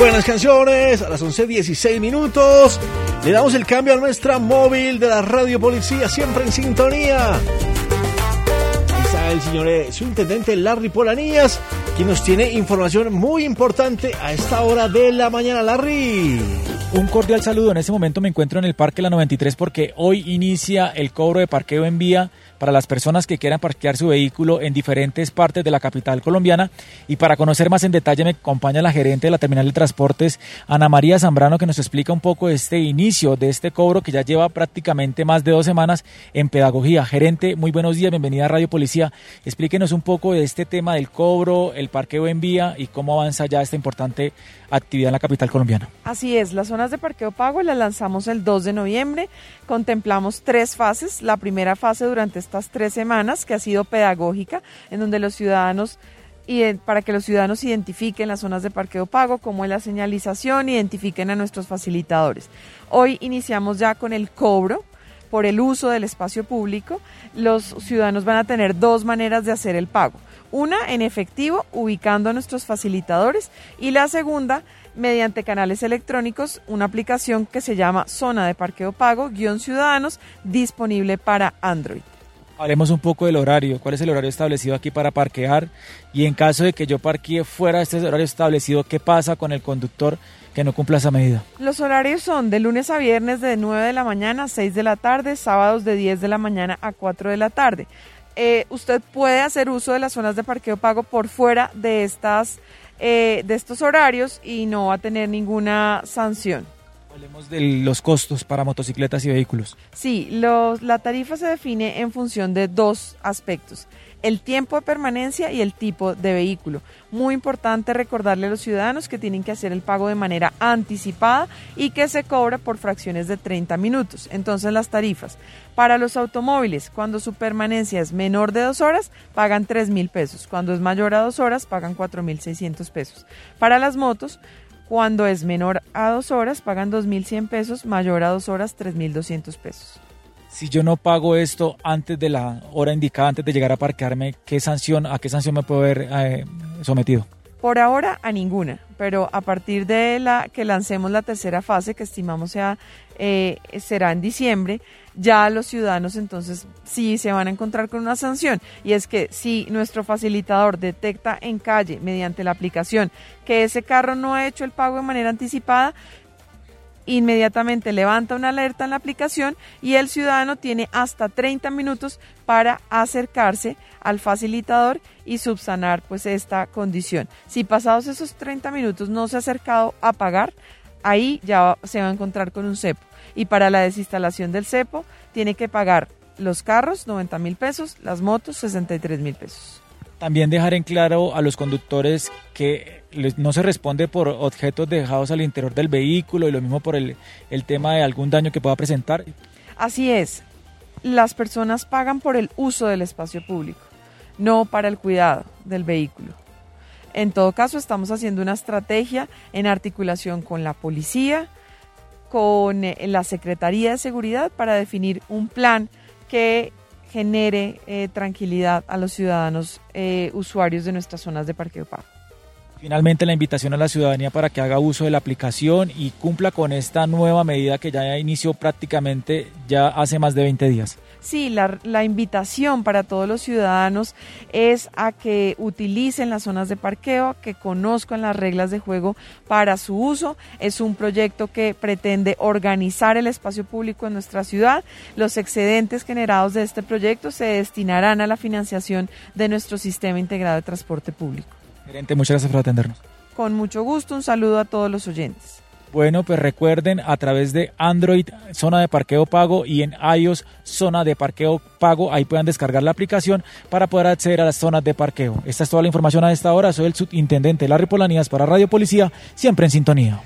Buenas canciones, a las 11.16 minutos. Le damos el cambio a nuestra móvil de la Radio Policía, siempre en sintonía. está el señor eh, subintendente Larry Polanías, quien nos tiene información muy importante a esta hora de la mañana. Larry. Un cordial saludo. En este momento me encuentro en el Parque La 93 porque hoy inicia el cobro de parqueo en vía para las personas que quieran parquear su vehículo en diferentes partes de la capital colombiana. Y para conocer más en detalle me acompaña la gerente de la terminal de transportes, Ana María Zambrano, que nos explica un poco este inicio de este cobro que ya lleva prácticamente más de dos semanas en pedagogía. Gerente, muy buenos días, bienvenida a Radio Policía. Explíquenos un poco de este tema del cobro, el parqueo en vía y cómo avanza ya esta importante actividad en la capital colombiana. Así es, las zonas de parqueo pago las lanzamos el 2 de noviembre. Contemplamos tres fases. La primera fase durante estas tres semanas, que ha sido pedagógica, en donde los ciudadanos y para que los ciudadanos identifiquen las zonas de parqueo pago, como es la señalización, identifiquen a nuestros facilitadores. Hoy iniciamos ya con el cobro por el uso del espacio público. Los ciudadanos van a tener dos maneras de hacer el pago. Una en efectivo, ubicando a nuestros facilitadores, y la segunda mediante canales electrónicos, una aplicación que se llama Zona de Parqueo Pago, guion Ciudadanos, disponible para Android. Hablemos un poco del horario. ¿Cuál es el horario establecido aquí para parquear? Y en caso de que yo parquee fuera de este horario establecido, ¿qué pasa con el conductor que no cumpla esa medida? Los horarios son de lunes a viernes de 9 de la mañana a 6 de la tarde, sábados de 10 de la mañana a 4 de la tarde. Eh, usted puede hacer uso de las zonas de parqueo pago por fuera de estas eh, de estos horarios y no va a tener ninguna sanción. Hablemos de los costos para motocicletas y vehículos. Sí, la tarifa se define en función de dos aspectos el tiempo de permanencia y el tipo de vehículo. Muy importante recordarle a los ciudadanos que tienen que hacer el pago de manera anticipada y que se cobra por fracciones de 30 minutos. Entonces las tarifas para los automóviles, cuando su permanencia es menor de dos horas, pagan 3 mil pesos. Cuando es mayor a dos horas, pagan 4 mil 600 pesos. Para las motos, cuando es menor a dos horas, pagan 2.100 pesos, mayor a dos horas, 3.200 pesos. Si yo no pago esto antes de la hora indicada, antes de llegar a parquearme, ¿qué sanción, ¿a qué sanción me puedo ver eh, sometido? Por ahora a ninguna, pero a partir de la que lancemos la tercera fase, que estimamos sea, eh, será en diciembre, ya los ciudadanos entonces sí se van a encontrar con una sanción. Y es que si nuestro facilitador detecta en calle, mediante la aplicación, que ese carro no ha hecho el pago de manera anticipada, inmediatamente levanta una alerta en la aplicación y el ciudadano tiene hasta 30 minutos para acercarse al facilitador y subsanar pues esta condición. Si pasados esos 30 minutos no se ha acercado a pagar, ahí ya se va a encontrar con un cepo. Y para la desinstalación del cepo tiene que pagar los carros 90 mil pesos, las motos 63 mil pesos. También dejar en claro a los conductores que no se responde por objetos dejados al interior del vehículo y lo mismo por el, el tema de algún daño que pueda presentar. Así es, las personas pagan por el uso del espacio público, no para el cuidado del vehículo. En todo caso, estamos haciendo una estrategia en articulación con la policía, con eh, la Secretaría de Seguridad para definir un plan que genere eh, tranquilidad a los ciudadanos eh, usuarios de nuestras zonas de parqueo pago. Finalmente, la invitación a la ciudadanía para que haga uso de la aplicación y cumpla con esta nueva medida que ya inició prácticamente ya hace más de 20 días. Sí, la, invitación para todos los ciudadanos es a que utilicen las zonas de parqueo, que conozcan las reglas de juego para su uso. Es un proyecto que pretende organizar el espacio público en nuestra ciudad. Los excedentes generados de este proyecto se destinarán a la financiación de nuestro sistema integrado de transporte público. Gerente, muchas gracias por atendernos. Con mucho gusto, un saludo a todos los oyentes. Bueno, pues recuerden a través de Android, zona de parqueo pago y en iOS, zona de parqueo pago, ahí puedan descargar la aplicación para poder acceder a las zonas de parqueo. Esta es toda la información a esta hora. Soy el subintendente Larry Polanías para Radio Policía, siempre en sintonía.